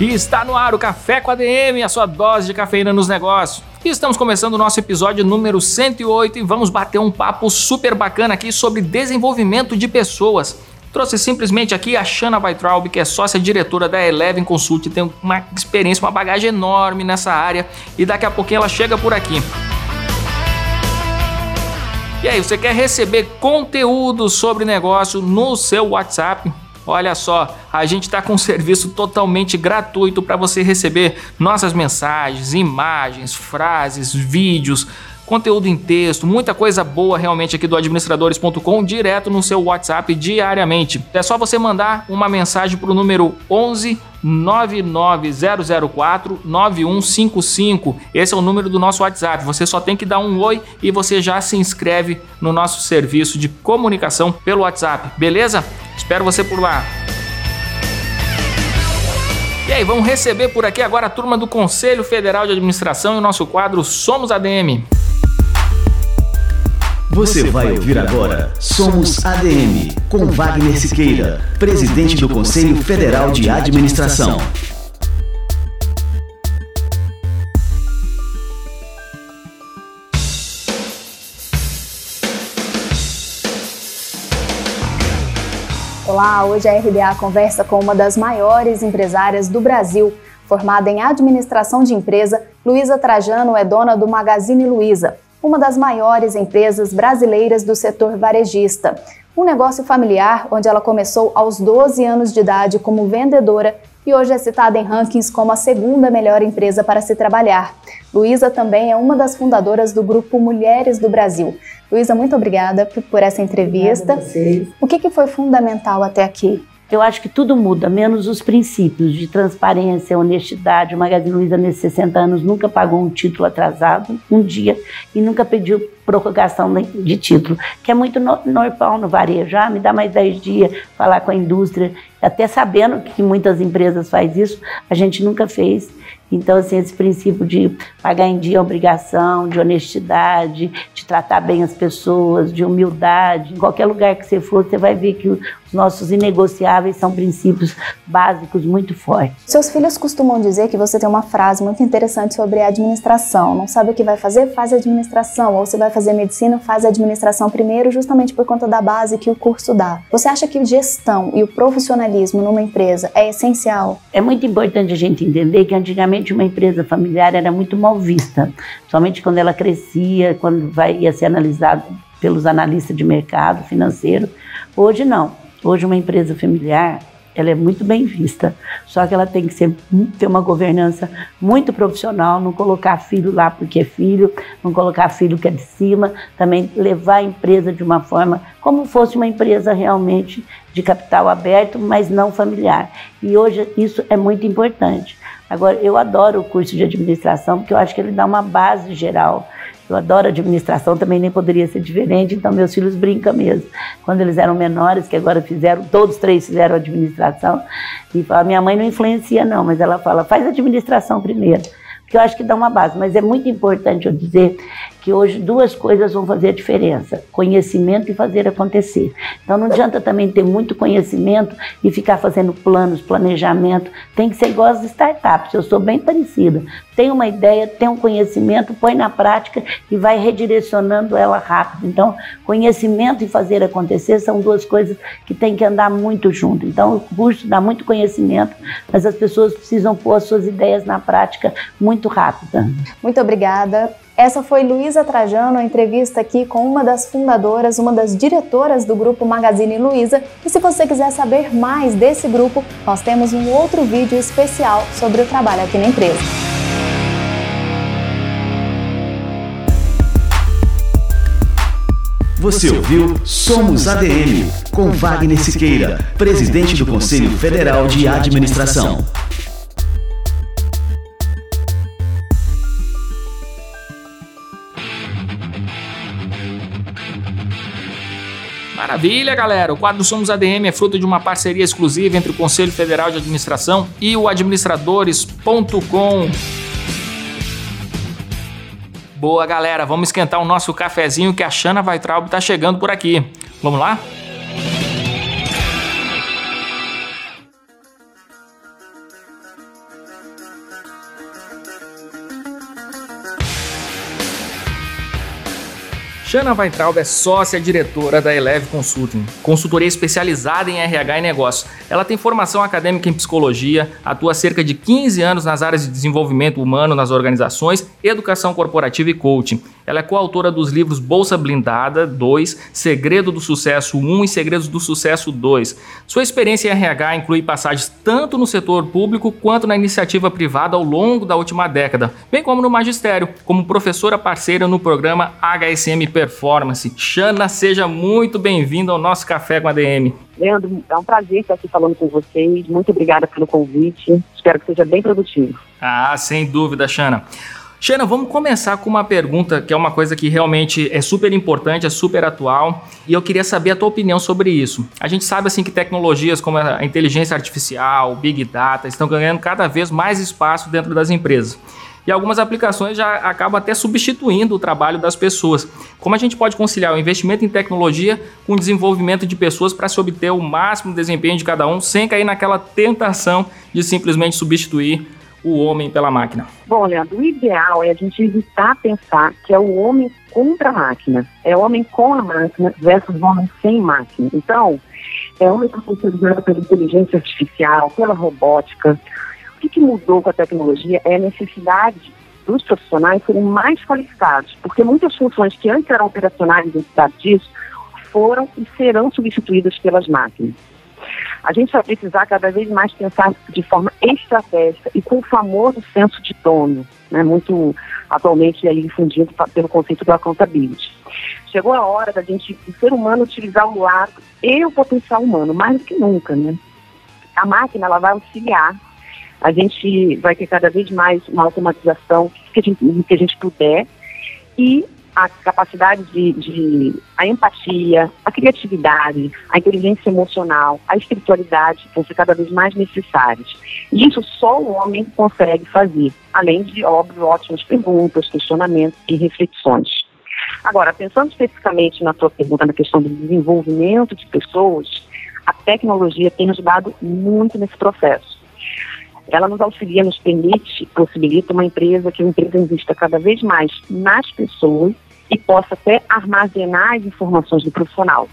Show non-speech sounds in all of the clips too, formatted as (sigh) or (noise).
E está no ar o Café com a DM, a sua dose de cafeína nos negócios. E estamos começando o nosso episódio número 108 e vamos bater um papo super bacana aqui sobre desenvolvimento de pessoas. Trouxe simplesmente aqui a Shana Weitraub, que é sócia diretora da Eleven Consult, tem uma experiência, uma bagagem enorme nessa área e daqui a pouquinho ela chega por aqui. E aí, você quer receber conteúdo sobre negócio no seu WhatsApp? Olha só, a gente está com um serviço totalmente gratuito para você receber nossas mensagens, imagens, frases, vídeos, conteúdo em texto, muita coisa boa realmente aqui do administradores.com direto no seu WhatsApp diariamente. É só você mandar uma mensagem para o número 11 99004 9155. Esse é o número do nosso WhatsApp. Você só tem que dar um oi e você já se inscreve no nosso serviço de comunicação pelo WhatsApp, beleza? Espero você por lá. E aí, vamos receber por aqui agora a turma do Conselho Federal de Administração e o nosso quadro Somos ADM. Você vai ouvir agora Somos ADM, com Wagner Siqueira, presidente do Conselho Federal de Administração. Olá, hoje a RDA conversa com uma das maiores empresárias do Brasil. Formada em administração de empresa, Luísa Trajano é dona do Magazine Luiza, uma das maiores empresas brasileiras do setor varejista. Um negócio familiar onde ela começou aos 12 anos de idade como vendedora e hoje é citada em rankings como a segunda melhor empresa para se trabalhar. Luísa também é uma das fundadoras do grupo Mulheres do Brasil. Luísa, muito obrigada por essa entrevista. O que, que foi fundamental até aqui? Eu acho que tudo muda, menos os princípios de transparência, honestidade. O Magazine Luiza, nesses 60 anos, nunca pagou um título atrasado, um dia, e nunca pediu prorrogação de título, que é muito normal no varejo. Ah, me dá mais 10 dias, falar com a indústria. Até sabendo que muitas empresas fazem isso, a gente nunca fez. Então, assim, esse princípio de pagar em dia a obrigação, de honestidade, de tratar bem as pessoas, de humildade. Em qualquer lugar que você for, você vai ver que os nossos inegociáveis são princípios básicos muito fortes. Seus filhos costumam dizer que você tem uma frase muito interessante sobre administração. Não sabe o que vai fazer? Faz administração. Ou se vai fazer medicina, faz administração primeiro, justamente por conta da base que o curso dá. Você acha que gestão e o profissionalismo numa empresa é essencial? É muito importante a gente entender que antigamente uma empresa familiar era muito mal vista, somente quando ela crescia, quando vai, ia ser analisado pelos analistas de mercado financeiro. Hoje não. Hoje uma empresa familiar ela é muito bem vista, só que ela tem que ser, ter uma governança muito profissional, não colocar filho lá porque é filho, não colocar filho que é de cima, também levar a empresa de uma forma como fosse uma empresa realmente de capital aberto, mas não familiar. E hoje isso é muito importante. Agora, eu adoro o curso de administração porque eu acho que ele dá uma base geral. Eu adoro administração, também nem poderia ser diferente, então meus filhos brincam mesmo. Quando eles eram menores, que agora fizeram, todos três fizeram administração, e a minha mãe não influencia não, mas ela fala, faz administração primeiro que eu acho que dá uma base. Mas é muito importante eu dizer que hoje duas coisas vão fazer a diferença: conhecimento e fazer acontecer. Então não adianta também ter muito conhecimento e ficar fazendo planos, planejamento. Tem que ser igual às startups. Eu sou bem parecida. Tem uma ideia, tem um conhecimento, põe na prática e vai redirecionando ela rápido. Então, conhecimento e fazer acontecer são duas coisas que tem que andar muito junto. Então, o curso dá muito conhecimento, mas as pessoas precisam pôr as suas ideias na prática muito muito rápida. Muito obrigada. Essa foi Luísa Trajano, a entrevista aqui com uma das fundadoras, uma das diretoras do grupo Magazine Luiza. E se você quiser saber mais desse grupo, nós temos um outro vídeo especial sobre o trabalho aqui na empresa. Você ouviu Somos ADM, com Wagner Siqueira, presidente do Conselho Federal de Administração. Maravilha, galera! O quadro Somos ADM é fruto de uma parceria exclusiva entre o Conselho Federal de Administração e o administradores.com. Boa, galera, vamos esquentar o nosso cafezinho que a Xana Weitraub tá chegando por aqui. Vamos lá? Shana Weintraub é sócia diretora da Eleve Consulting, consultoria especializada em RH e negócios. Ela tem formação acadêmica em psicologia, atua há cerca de 15 anos nas áreas de desenvolvimento humano nas organizações, educação corporativa e coaching. Ela é coautora dos livros Bolsa Blindada 2, Segredo do Sucesso 1 e Segredos do Sucesso 2. Sua experiência em RH inclui passagens tanto no setor público quanto na iniciativa privada ao longo da última década, bem como no magistério, como professora parceira no programa HSM Performance. Xana, seja muito bem-vindo ao nosso Café com a DM. Leandro, é um prazer estar aqui falando com vocês. Muito obrigada pelo convite. Espero que seja bem produtivo. Ah, sem dúvida, Xana. Xana, vamos começar com uma pergunta que é uma coisa que realmente é super importante, é super atual, e eu queria saber a tua opinião sobre isso. A gente sabe assim que tecnologias como a inteligência artificial, big data estão ganhando cada vez mais espaço dentro das empresas e algumas aplicações já acabam até substituindo o trabalho das pessoas. Como a gente pode conciliar o investimento em tecnologia com o desenvolvimento de pessoas para se obter o máximo desempenho de cada um, sem cair naquela tentação de simplesmente substituir o homem pela máquina? Bom, Leandro, o ideal é a gente evitar pensar que é o homem contra a máquina. É o homem com a máquina versus o homem sem máquina. Então, é homem profissionalizado pela inteligência artificial, pela robótica, o que, que mudou com a tecnologia é a necessidade dos profissionais serem mais qualificados, porque muitas funções que antes eram operacionais necessidade disso foram e serão substituídas pelas máquinas. A gente vai precisar cada vez mais pensar de forma estratégica e com o famoso senso de dono, né, muito atualmente aí difundido pelo conceito do accountability. Chegou a hora da gente, o ser humano, utilizar o lado e o potencial humano, mais do que nunca, né? A máquina, ela vai auxiliar a gente vai ter cada vez mais uma automatização que a gente, que a gente puder e a capacidade de, de, a empatia, a criatividade, a inteligência emocional, a espiritualidade vão ser cada vez mais necessárias. E isso só o homem consegue fazer, além de, óbvio, ótimas perguntas, questionamentos e reflexões. Agora, pensando especificamente na sua pergunta na questão do desenvolvimento de pessoas, a tecnologia tem ajudado muito nesse processo ela nos auxilia, nos permite, possibilita uma empresa que a empresa invista cada vez mais nas pessoas e possa até armazenar as informações do profissional.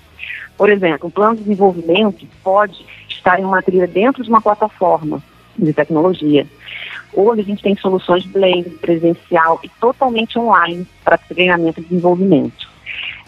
Por exemplo, um plano de desenvolvimento pode estar em uma trilha dentro de uma plataforma de tecnologia. Hoje a gente tem soluções blend, presencial e totalmente online para treinamento e desenvolvimento.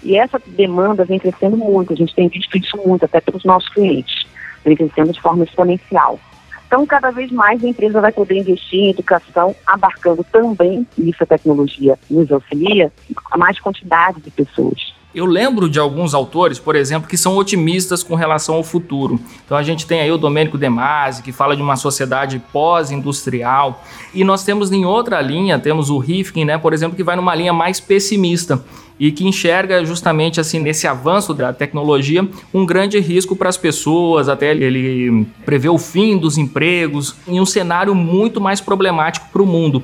E essa demanda vem crescendo muito, a gente tem visto isso muito até pelos nossos clientes, vem crescendo de forma exponencial. Então, cada vez mais a empresa vai poder investir em educação, abarcando também, isso a tecnologia nos auxilia, a mais quantidade de pessoas. Eu lembro de alguns autores, por exemplo, que são otimistas com relação ao futuro. Então a gente tem aí o Domênico De Masi, que fala de uma sociedade pós-industrial, e nós temos em outra linha, temos o Rifkin, né, por exemplo, que vai numa linha mais pessimista e que enxerga justamente assim nesse avanço da tecnologia um grande risco para as pessoas, até ele prevê o fim dos empregos em um cenário muito mais problemático para o mundo.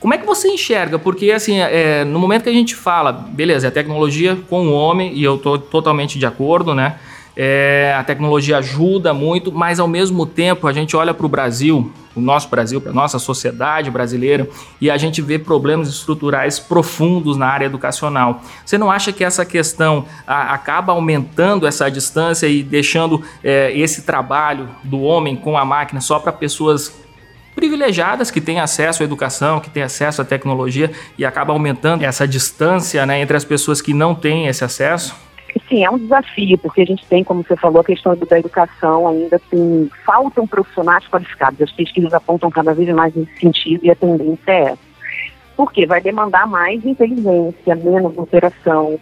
Como é que você enxerga? Porque, assim, é, no momento que a gente fala, beleza, é tecnologia com o homem, e eu estou totalmente de acordo, né? É, a tecnologia ajuda muito, mas ao mesmo tempo a gente olha para o Brasil, o nosso Brasil, para a nossa sociedade brasileira, e a gente vê problemas estruturais profundos na área educacional. Você não acha que essa questão a, acaba aumentando essa distância e deixando é, esse trabalho do homem com a máquina só para pessoas privilegiadas que têm acesso à educação, que têm acesso à tecnologia e acaba aumentando essa distância né, entre as pessoas que não têm esse acesso? Sim, é um desafio, porque a gente tem, como você falou, a questão da educação ainda tem, faltam profissionais qualificados. As pesquisas apontam cada vez mais nesse sentido e a tendência é essa. Porque vai demandar mais inteligência, menos operação,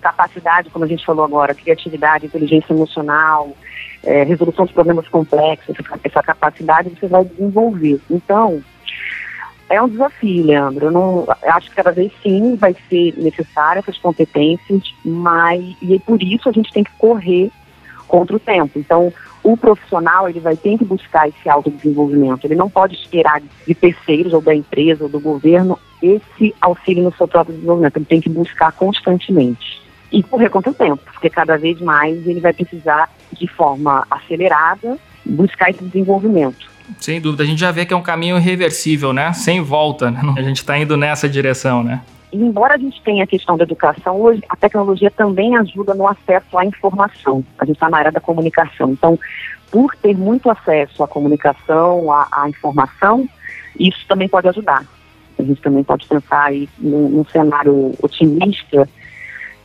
capacidade, como a gente falou agora, criatividade, inteligência emocional, é, resolução de problemas complexos, essa capacidade você vai desenvolver. Então, é um desafio, Leandro. Eu não acho que cada vez sim vai ser necessária essas competências, mas e por isso a gente tem que correr contra o tempo. Então, o profissional ele vai ter que buscar esse autodesenvolvimento. Ele não pode esperar de terceiros ou da empresa ou do governo esse auxílio no seu próprio desenvolvimento. Ele tem que buscar constantemente e correr contra o tempo, porque cada vez mais ele vai precisar de forma acelerada buscar esse desenvolvimento. Sem dúvida, a gente já vê que é um caminho irreversível, né? Sem volta, né? (laughs) A gente está indo nessa direção, né? E embora a gente tenha a questão da educação, hoje a tecnologia também ajuda no acesso à informação. A gente está na área da comunicação. Então, por ter muito acesso à comunicação, à, à informação, isso também pode ajudar. A gente também pode pensar aí num, num cenário otimista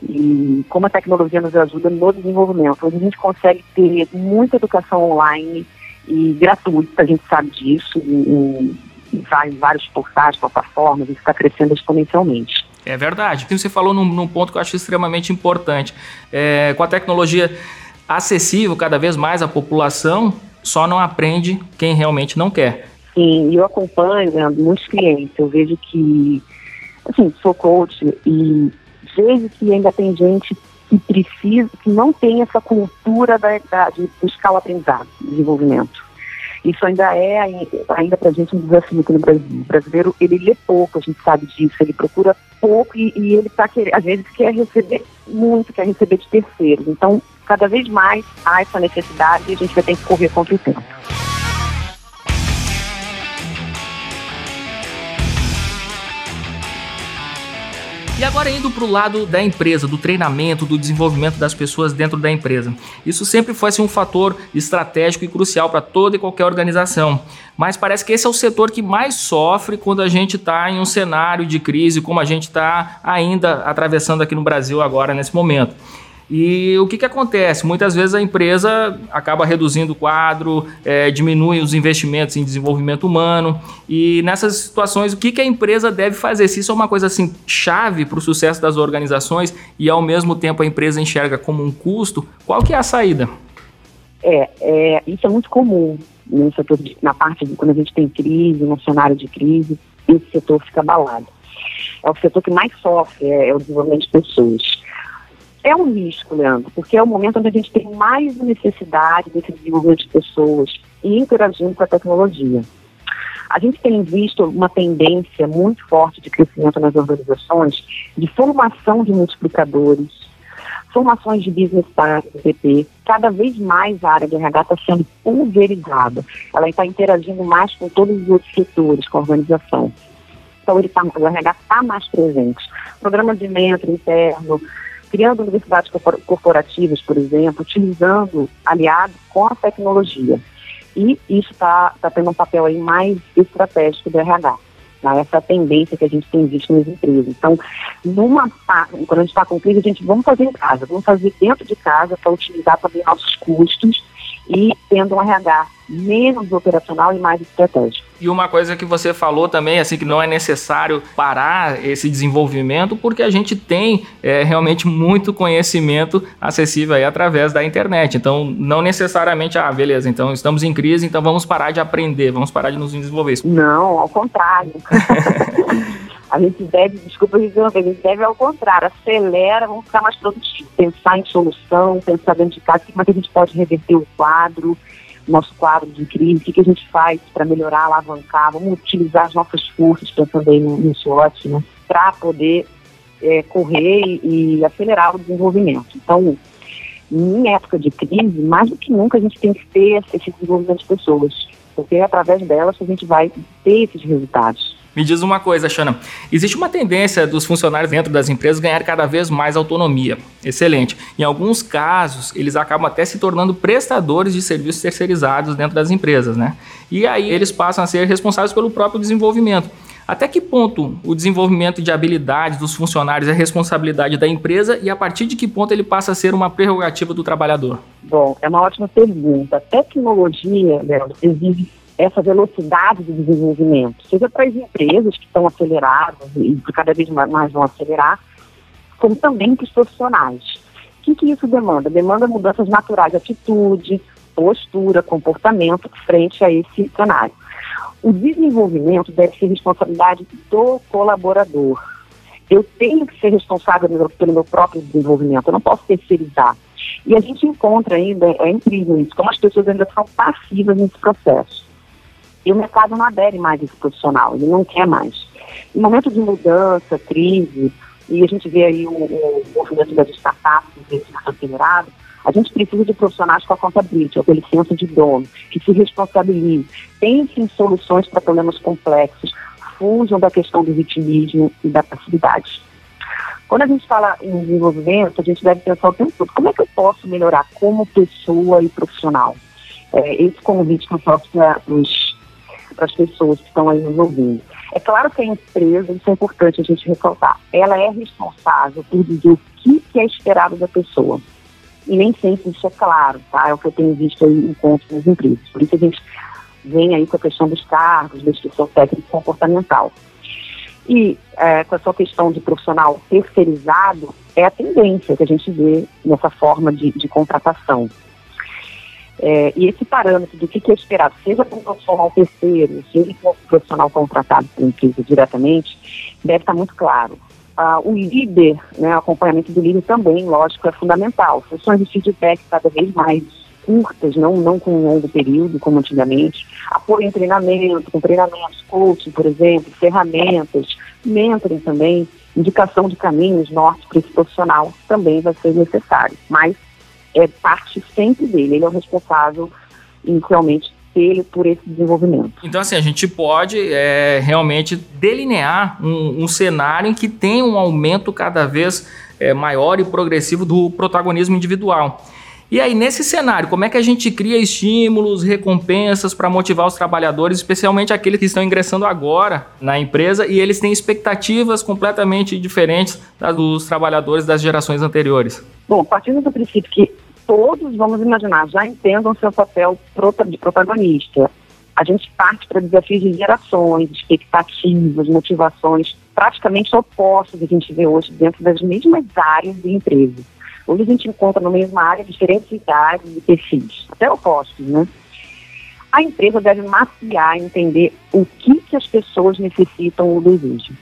e como a tecnologia nos ajuda no desenvolvimento. A gente consegue ter muita educação online e gratuita, a gente sabe disso, em, em vários portais, plataformas, isso está crescendo exponencialmente. É verdade. Você falou num, num, ponto que eu acho extremamente importante. É, com a tecnologia acessível cada vez mais à população, só não aprende quem realmente não quer. Sim, eu acompanho né, muitos clientes. Eu vejo que, assim, sou coach e vejo que ainda tem gente que precisa, que não tem essa cultura da, da, de buscar o aprendizado, desenvolvimento. Isso ainda é, ainda para a gente, um desafio aqui no Brasil. O brasileiro, ele lê pouco, a gente sabe disso, ele procura pouco e, e ele tá querendo, às vezes quer receber muito, quer receber de terceiros. Então, cada vez mais há essa necessidade e a gente vai ter que correr contra o tempo. E agora indo para o lado da empresa, do treinamento, do desenvolvimento das pessoas dentro da empresa. Isso sempre foi assim, um fator estratégico e crucial para toda e qualquer organização. Mas parece que esse é o setor que mais sofre quando a gente está em um cenário de crise, como a gente está ainda atravessando aqui no Brasil agora nesse momento. E o que, que acontece? Muitas vezes a empresa acaba reduzindo o quadro, é, diminui os investimentos em desenvolvimento humano. E nessas situações, o que, que a empresa deve fazer? Se isso é uma coisa assim chave para o sucesso das organizações e ao mesmo tempo a empresa enxerga como um custo, qual que é a saída? É, é isso é muito comum no setor de, na parte de quando a gente tem crise, no cenário de crise, esse setor fica abalado. É o setor que mais sofre, é, é o desenvolvimento de pessoas é um risco, Leandro, porque é o momento onde a gente tem mais necessidade desse desenvolvimento de pessoas e interagindo com a tecnologia. A gente tem visto uma tendência muito forte de crescimento nas organizações de formação de multiplicadores, formações de business partners, BP. Cada vez mais a área de RH está sendo pulverizada. Ela está interagindo mais com todos os outros setores, com a organização. Então, ele tá, o RH está mais presente. Programa de mentor interno, criando universidades corporativas, por exemplo, utilizando aliados com a tecnologia. E isso está tá tendo um papel aí mais estratégico do RH. Tá? Essa tendência que a gente tem visto nas empresas. Então, numa, quando a gente está com crise, a gente vamos fazer em casa, vamos fazer dentro de casa para utilizar também nossos custos e tendo um RH menos operacional e mais estratégico. E uma coisa que você falou também, assim, que não é necessário parar esse desenvolvimento, porque a gente tem é, realmente muito conhecimento acessível aí através da internet. Então, não necessariamente, ah, beleza, então estamos em crise, então vamos parar de aprender, vamos parar de nos desenvolver. Não, ao contrário. (laughs) A gente deve, desculpa dizer uma vez, a gente deve ao contrário, acelera, vamos ficar mais produtivos, pensar em solução, pensar dentro de casa, como é que a gente pode reverter o quadro, nosso quadro de crise, o que, que a gente faz para melhorar, alavancar, vamos utilizar as nossas forças, pensando aí no, no SWOT, né, para poder é, correr e, e acelerar o desenvolvimento. Então, em época de crise, mais do que nunca a gente tem que ter esse desenvolvimento de pessoas, porque é através delas que a gente vai ter esses resultados. Me diz uma coisa, Xana. Existe uma tendência dos funcionários dentro das empresas ganhar cada vez mais autonomia. Excelente. Em alguns casos, eles acabam até se tornando prestadores de serviços terceirizados dentro das empresas, né? E aí eles passam a ser responsáveis pelo próprio desenvolvimento. Até que ponto o desenvolvimento de habilidades dos funcionários é responsabilidade da empresa e a partir de que ponto ele passa a ser uma prerrogativa do trabalhador? Bom, é uma ótima pergunta. A tecnologia, Leandro, exige essa velocidade de desenvolvimento, seja para as empresas que estão aceleradas e cada vez mais vão acelerar, como também para os profissionais. O que, que isso demanda? Demanda mudanças naturais de atitude, postura, comportamento frente a esse cenário. O desenvolvimento deve ser responsabilidade do colaborador. Eu tenho que ser responsável pelo meu próprio desenvolvimento, eu não posso terceirizar. E a gente encontra ainda, é incrível isso, como as pessoas ainda são passivas nesse processo. E o mercado não adere mais esse profissional, ele não quer mais. Em momento de mudança, crise, e a gente vê aí o, o movimento das startups, do acelerado, a gente precisa de profissionais com a contabilidade, com licença de dono, que se responsabilizem, pensem soluções para problemas complexos, fujam da questão do vitimismo e da passividade. Quando a gente fala em desenvolvimento, a gente deve pensar o tempo todo, como é que eu posso melhorar como pessoa e profissional? É, esse convite que eu faço para as pessoas que estão aí nos ouvindo. É claro que a empresa, isso é importante a gente ressaltar, ela é responsável por dizer o que, é esperado da pessoa. E nem sempre isso é claro, tá? É o que eu tenho visto aí em pontos nas empresas. Por isso a gente vem aí com a questão dos cargos, da instrução técnica comportamental. E é, com essa questão de profissional terceirizado, é a tendência que a gente vê nessa forma de, de contratação. É, e esse parâmetro do que, é esperado, seja para um profissional terceiro, seja para um profissional contratado por empresa diretamente, deve estar muito claro. Ah, o líder, né, o acompanhamento do líder também, lógico, é fundamental. Sessões de feedback cada vez mais curtas, não, não com um longo período, como antigamente. Apoio em treinamento, com treinamentos, coaching, por exemplo, ferramentas, mentoring também, indicação de caminhos, norte para esse profissional também vai ser necessário. Mas é parte sempre dele, ele é o responsável inicialmente dele por esse desenvolvimento. Então, assim, a gente pode é, realmente delinear um, um, cenário em que tem um aumento cada vez é, maior e progressivo do protagonismo individual. E aí, nesse cenário, como é que a gente cria estímulos, recompensas para motivar os trabalhadores, especialmente aqueles que estão ingressando agora na empresa e eles têm expectativas completamente diferentes das dos trabalhadores das gerações anteriores? Bom, partindo do princípio que todos, vamos imaginar, já entendam seu papel de protagonista. A gente parte para desafios de gerações, expectativas, motivações praticamente opostos que a gente vê hoje dentro das mesmas áreas de empresa. Hoje a gente encontra na mesma área diferentes idades e perfis, até opostos, né? A empresa deve mapear e entender o que, que as pessoas necessitam ou desejam.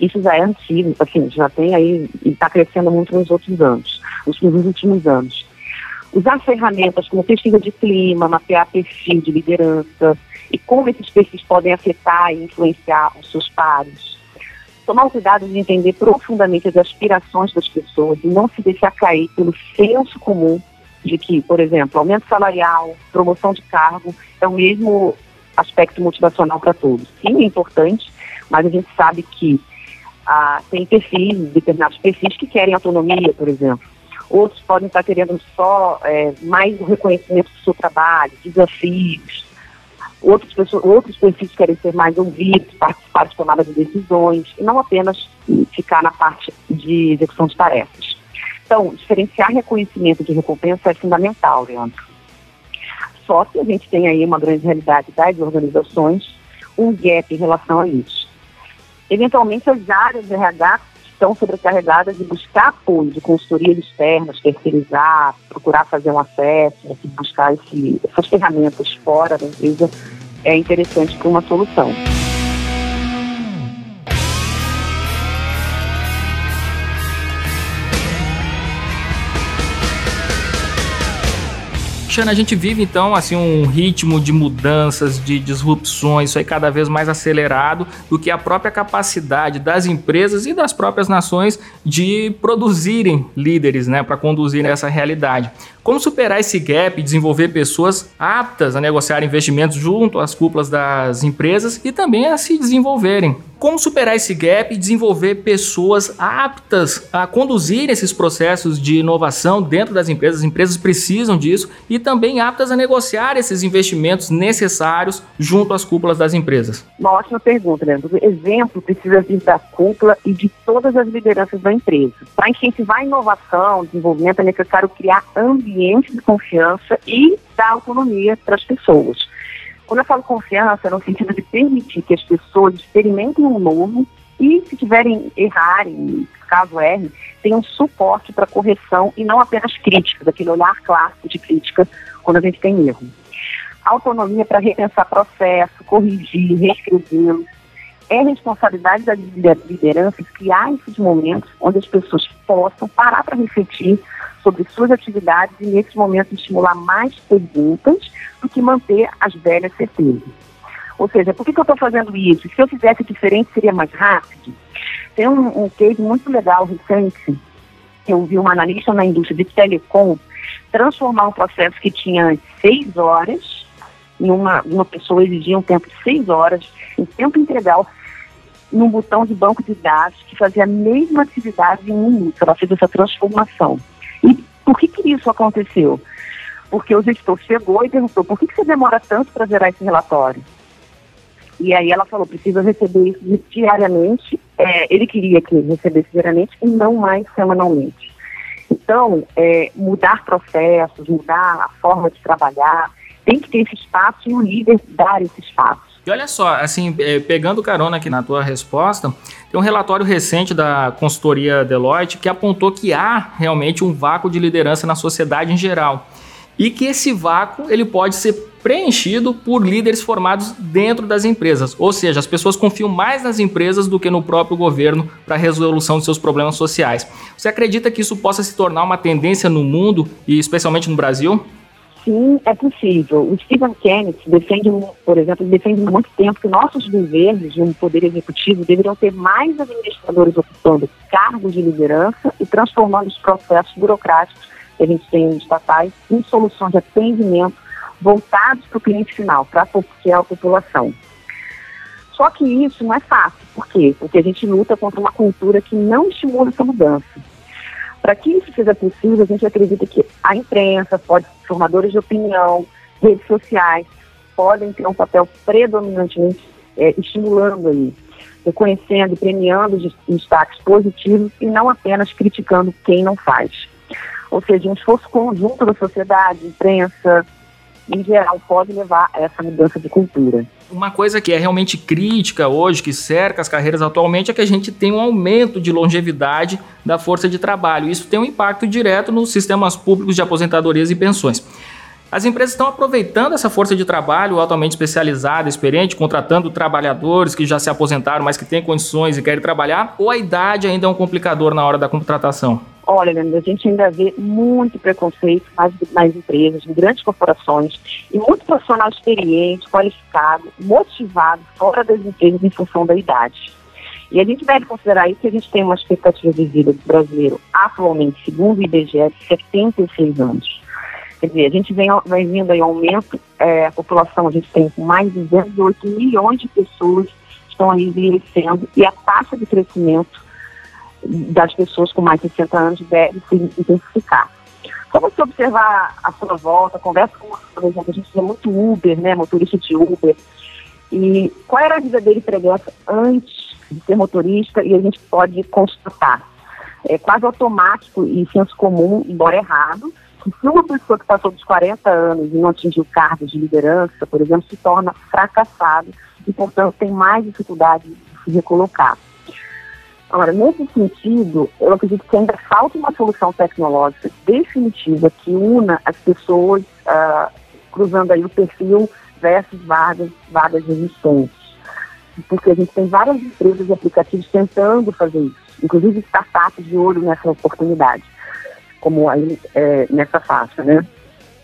Isso já é antigo, assim, já tem aí, e está crescendo muito nos outros anos, nos últimos anos. Usar ferramentas como pesquisa de clima, mapear perfil de liderança e como esses perfis podem afetar e influenciar os seus pares. Tomar o cuidado de entender profundamente as aspirações das pessoas e não se deixar cair pelo senso comum de que, por exemplo, aumento salarial, promoção de cargo é o mesmo aspecto motivacional para todos. Sim, é importante, mas a gente sabe que ah, tem perfis, determinados perfis que querem autonomia, por exemplo outros podem estar querendo só é, mais reconhecimento do seu trabalho, desafios. Outros, pessoas, outros perfis querem ser mais ouvidos, participar de tomada de decisões, e não apenas ficar na parte de execução de tarefas. Então, diferenciar reconhecimento de recompensa é fundamental, Leandro. Só que a gente tem aí uma grande realidade das organizações, um gap em relação a isso. Eventualmente, as áreas de RH estão sobrecarregadas de buscar apoio de consultorias externas, terceirizar, procurar fazer um acesso, buscar esse, essas ferramentas fora da empresa, é interessante para uma solução. Cristiano, a gente vive então assim um ritmo de mudanças, de disrupções, isso aí cada vez mais acelerado do que a própria capacidade das empresas e das próprias nações de produzirem líderes, né, para conduzir essa realidade. Como superar esse gap e desenvolver pessoas aptas a negociar investimentos junto às cúpulas das empresas e também a se desenvolverem? Como superar esse gap e desenvolver pessoas aptas a conduzir esses processos de inovação dentro das empresas? As empresas precisam disso e também aptas a negociar esses investimentos necessários junto às cúpulas das empresas. Uma ótima pergunta, Leandro. O exemplo precisa vir da cúpula e de todas as lideranças da empresa. Para incentivar a inovação, desenvolvimento, é necessário criar ambientes ambiente de confiança e dar autonomia para as pessoas. Quando eu falo confiança, no sentido de permitir que as pessoas experimentem um novo E se tiverem errarem, caso erre, tenham suporte para correção e não apenas críticas, aquele olhar clássico de crítica quando a gente tem erro. Autonomia para repensar processo, corrigir, reescrevê-los. É responsabilidade da liderança criar esses momentos onde as pessoas possam parar para refletir sobre suas atividades e, nesse momento, estimular mais perguntas do que manter as velhas certezas. Ou seja, por que, que eu estou fazendo isso? Se eu fizesse diferente, seria mais rápido? Tem um, um case muito legal recente, que eu vi uma analista na indústria de telecom transformar um processo que tinha seis horas, em uma, uma pessoa exigia um tempo de seis horas, em tempo integral, num botão de banco de dados que fazia a mesma atividade em um minuto. Ela fez essa transformação. E por que, que isso aconteceu? Porque o gestor chegou e perguntou, por que, que você demora tanto para gerar esse relatório? E aí ela falou, precisa receber isso diariamente. É, ele queria que recebesse diariamente e não mais semanalmente. Então, é, mudar processos, mudar a forma de trabalhar, tem que ter esse espaço e o líder dar esse espaço. E olha só, assim, é, pegando carona aqui na tua resposta, tem um relatório recente da consultoria Deloitte que apontou que há realmente um vácuo de liderança na sociedade em geral e que esse vácuo ele pode ser preenchido por líderes formados dentro das empresas, ou seja, as pessoas confiam mais nas empresas do que no próprio governo para a resolução de seus problemas sociais. Você acredita que isso possa se tornar uma tendência no mundo e especialmente no Brasil? Sim, é possível. O Stephen Kennedy defende, por exemplo, defende há muito tempo que nossos governos e um poder executivo deveriam ter mais administradores ocupando cargos de liderança e transformando os processos burocráticos que a gente tem em estatais em soluções de atendimento voltados para o cliente final, para a população. Só que isso não é fácil. Por quê? Porque a gente luta contra uma cultura que não estimula essa mudança. Para que isso seja possível, a gente acredita que a imprensa, pode, formadores de opinião, redes sociais, podem ter um papel predominantemente é, estimulando aí, reconhecendo e premiando destaques positivos e não apenas criticando quem não faz. Ou seja, um esforço conjunto da sociedade, imprensa, em geral, pode levar a essa mudança de cultura. Uma coisa que é realmente crítica hoje, que cerca as carreiras atualmente, é que a gente tem um aumento de longevidade da força de trabalho. Isso tem um impacto direto nos sistemas públicos de aposentadorias e pensões. As empresas estão aproveitando essa força de trabalho altamente especializada, experiente, contratando trabalhadores que já se aposentaram, mas que têm condições e querem trabalhar, ou a idade ainda é um complicador na hora da contratação? Olha, a gente ainda vê muito preconceito nas, nas empresas, em grandes corporações, e muito profissional experiente, qualificado, motivado, fora das empresas em função da idade. E a gente deve considerar isso que a gente tem uma expectativa de vida do brasileiro atualmente, segundo o IBGE, de 76 anos. Quer dizer, a gente vem, vem vindo aí aumento, é, a população, a gente tem mais de 208 milhões de pessoas que estão aí envelhecendo, e a taxa de crescimento das pessoas com mais de 60 anos deve se intensificar. Só você observar a sua volta, conversa com, por exemplo, a gente vê muito Uber, né, motorista de Uber, e qual era a vida dele pregressa antes de ser motorista, e a gente pode constatar. É quase automático e senso comum, embora errado, que se uma pessoa que passou dos 40 anos e não atingiu cargos de liderança, por exemplo, se torna fracassado e, portanto, tem mais dificuldade de se recolocar. Agora, nesse sentido, eu acredito que ainda falta uma solução tecnológica definitiva que una as pessoas, uh, cruzando aí o perfil versus vagas, vagas existentes. Porque a gente tem várias empresas e aplicativos tentando fazer isso, inclusive startups de olho nessa oportunidade, como aí é, nessa faixa, né?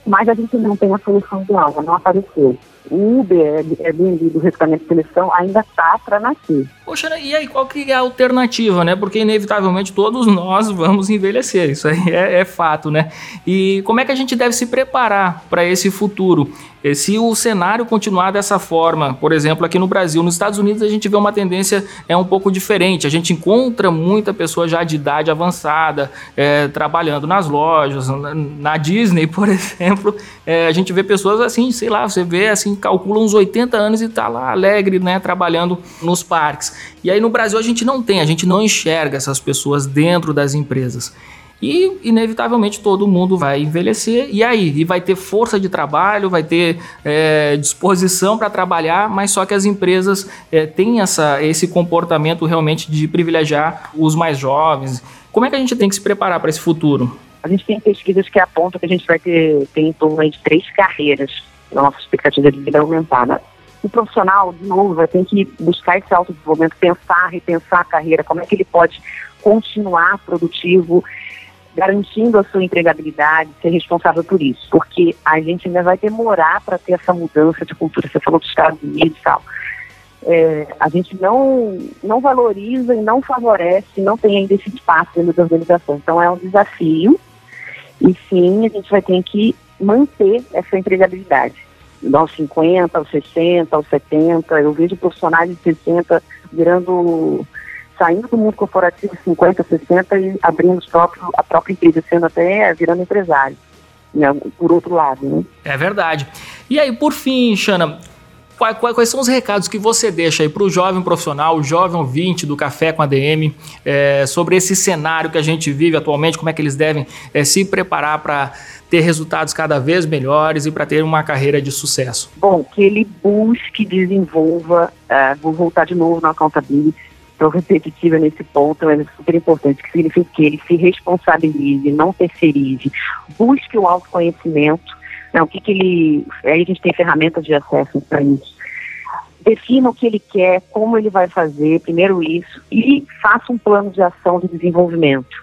Mas a gente não tem uma solução ideal, não apareceu o Uber, Airbnb do recrutamento de seleção ainda está para nascer. Poxa, e aí qual que é a alternativa, né? Porque inevitavelmente todos nós vamos envelhecer, isso aí é, é fato, né? E como é que a gente deve se preparar para esse futuro? Se o cenário continuar dessa forma, por exemplo, aqui no Brasil, nos Estados Unidos a gente vê uma tendência é um pouco diferente. A gente encontra muita pessoa já de idade avançada é, trabalhando nas lojas, na, na Disney, por (laughs) exemplo, é, a gente vê pessoas assim, sei lá, você vê assim calcula uns 80 anos e está lá alegre, né, trabalhando nos parques. E aí no Brasil a gente não tem, a gente não enxerga essas pessoas dentro das empresas. e inevitavelmente todo mundo vai envelhecer e aí e vai ter força de trabalho, vai ter é, disposição para trabalhar, mas só que as empresas é, têm essa, esse comportamento realmente de privilegiar os mais jovens. Como é que a gente tem que se preparar para esse futuro? A gente tem pesquisas que apontam que a gente vai ter, ter em torno de três carreiras nossa expectativa de vida aumentada. O profissional, de novo, vai ter que buscar esse autodesenvolvimento, pensar, repensar a carreira, como é que ele pode continuar produtivo, garantindo a sua empregabilidade, ser responsável por isso. Porque a gente ainda vai demorar para ter essa mudança de cultura. Você falou dos Estados Unidos e tal. É, a gente não, não valoriza e não favorece, não tem ainda esse espaço dentro da organização. Então é um desafio e sim, a gente vai ter que manter essa empregabilidade. Aos 50, aos 60, aos 70, eu vejo profissionais de 60 virando, saindo do mundo corporativo 50, 60 e abrindo próprio, a própria empresa, sendo até virando empresário. Né, por outro lado, né? É verdade. E aí, por fim, Xana, Quais, são os recados que você deixa aí para o jovem profissional, o jovem ouvinte do Café com a DM, é, sobre esse cenário que a gente vive atualmente, como é que eles devem é, se preparar para ter resultados cada vez melhores e para ter uma carreira de sucesso? Bom, que ele busque, desenvolva, uh, vou voltar de novo na accountability, estou repetitiva nesse ponto, mas é super importante, que significa que ele se responsabilize, não terceirize, busque o autoconhecimento, não, o que, que ele. Aí a gente tem ferramentas de acesso para isso. Defina o que ele quer, como ele vai fazer, primeiro isso, e faça um plano de ação de desenvolvimento.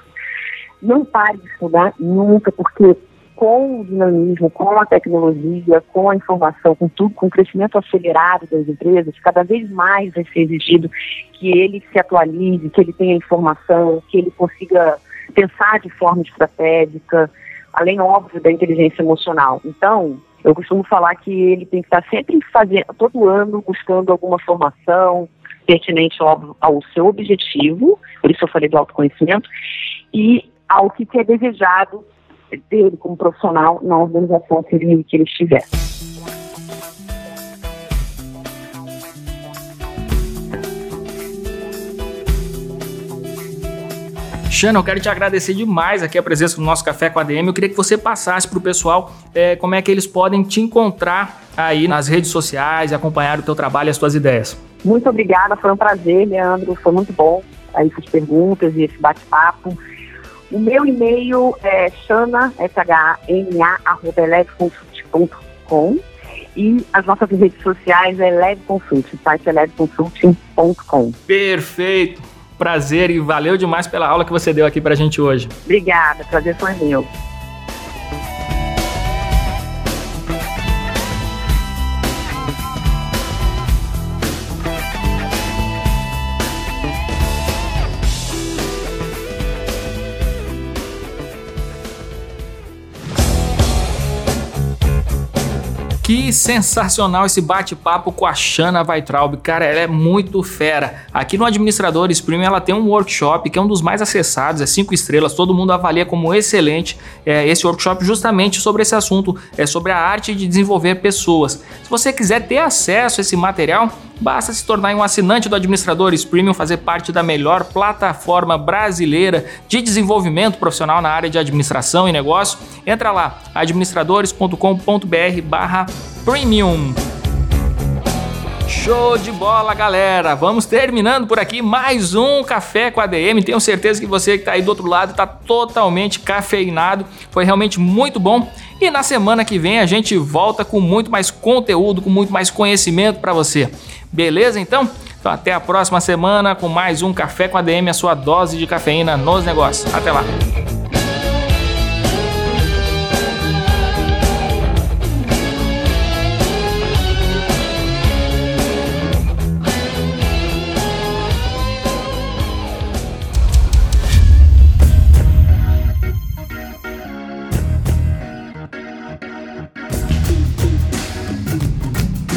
Não pare de estudar nunca, porque com o dinamismo, com a tecnologia, com a informação, com tudo, com o crescimento acelerado das empresas, cada vez mais vai ser exigido que ele se atualize, que ele tenha informação, que ele consiga pensar de forma estratégica, além, óbvio, da inteligência emocional. Então, eu costumo falar que ele tem que estar sempre fazendo, todo ano, buscando alguma formação pertinente, óbvio, ao seu objetivo, por isso eu falei do autoconhecimento, e ao que é desejado dele como profissional na organização ele, que ele estiver. Xana, eu quero te agradecer demais aqui a presença no nosso Café com a DM. Eu queria que você passasse para o pessoal é, como é que eles podem te encontrar aí nas redes sociais e acompanhar o teu trabalho e as tuas ideias. Muito obrigada, foi um prazer, Leandro, foi muito bom aí essas perguntas e esse bate-papo. O meu e-mail é chana, e as nossas redes sociais é Leve Consult, o site é leveconsulting.com. Perfeito! Prazer e valeu demais pela aula que você deu aqui pra gente hoje. Obrigada, prazer foi meu. Que sensacional esse bate-papo com a Shana Weitraub. Cara, ela é muito fera. Aqui no Administradores Premium ela tem um workshop que é um dos mais acessados, é cinco estrelas, todo mundo avalia como excelente é, esse workshop justamente sobre esse assunto, é sobre a arte de desenvolver pessoas. Se você quiser ter acesso a esse material, Basta se tornar um assinante do Administradores Premium, fazer parte da melhor plataforma brasileira de desenvolvimento profissional na área de administração e negócio. Entra lá, administradores.com.br/premium. Show de bola, galera! Vamos terminando por aqui mais um Café com a DM. Tenho certeza que você que está aí do outro lado está totalmente cafeinado. Foi realmente muito bom. E na semana que vem a gente volta com muito mais conteúdo, com muito mais conhecimento para você. Beleza então? Então até a próxima semana com mais um Café com a DM, a sua dose de cafeína nos negócios. Até lá!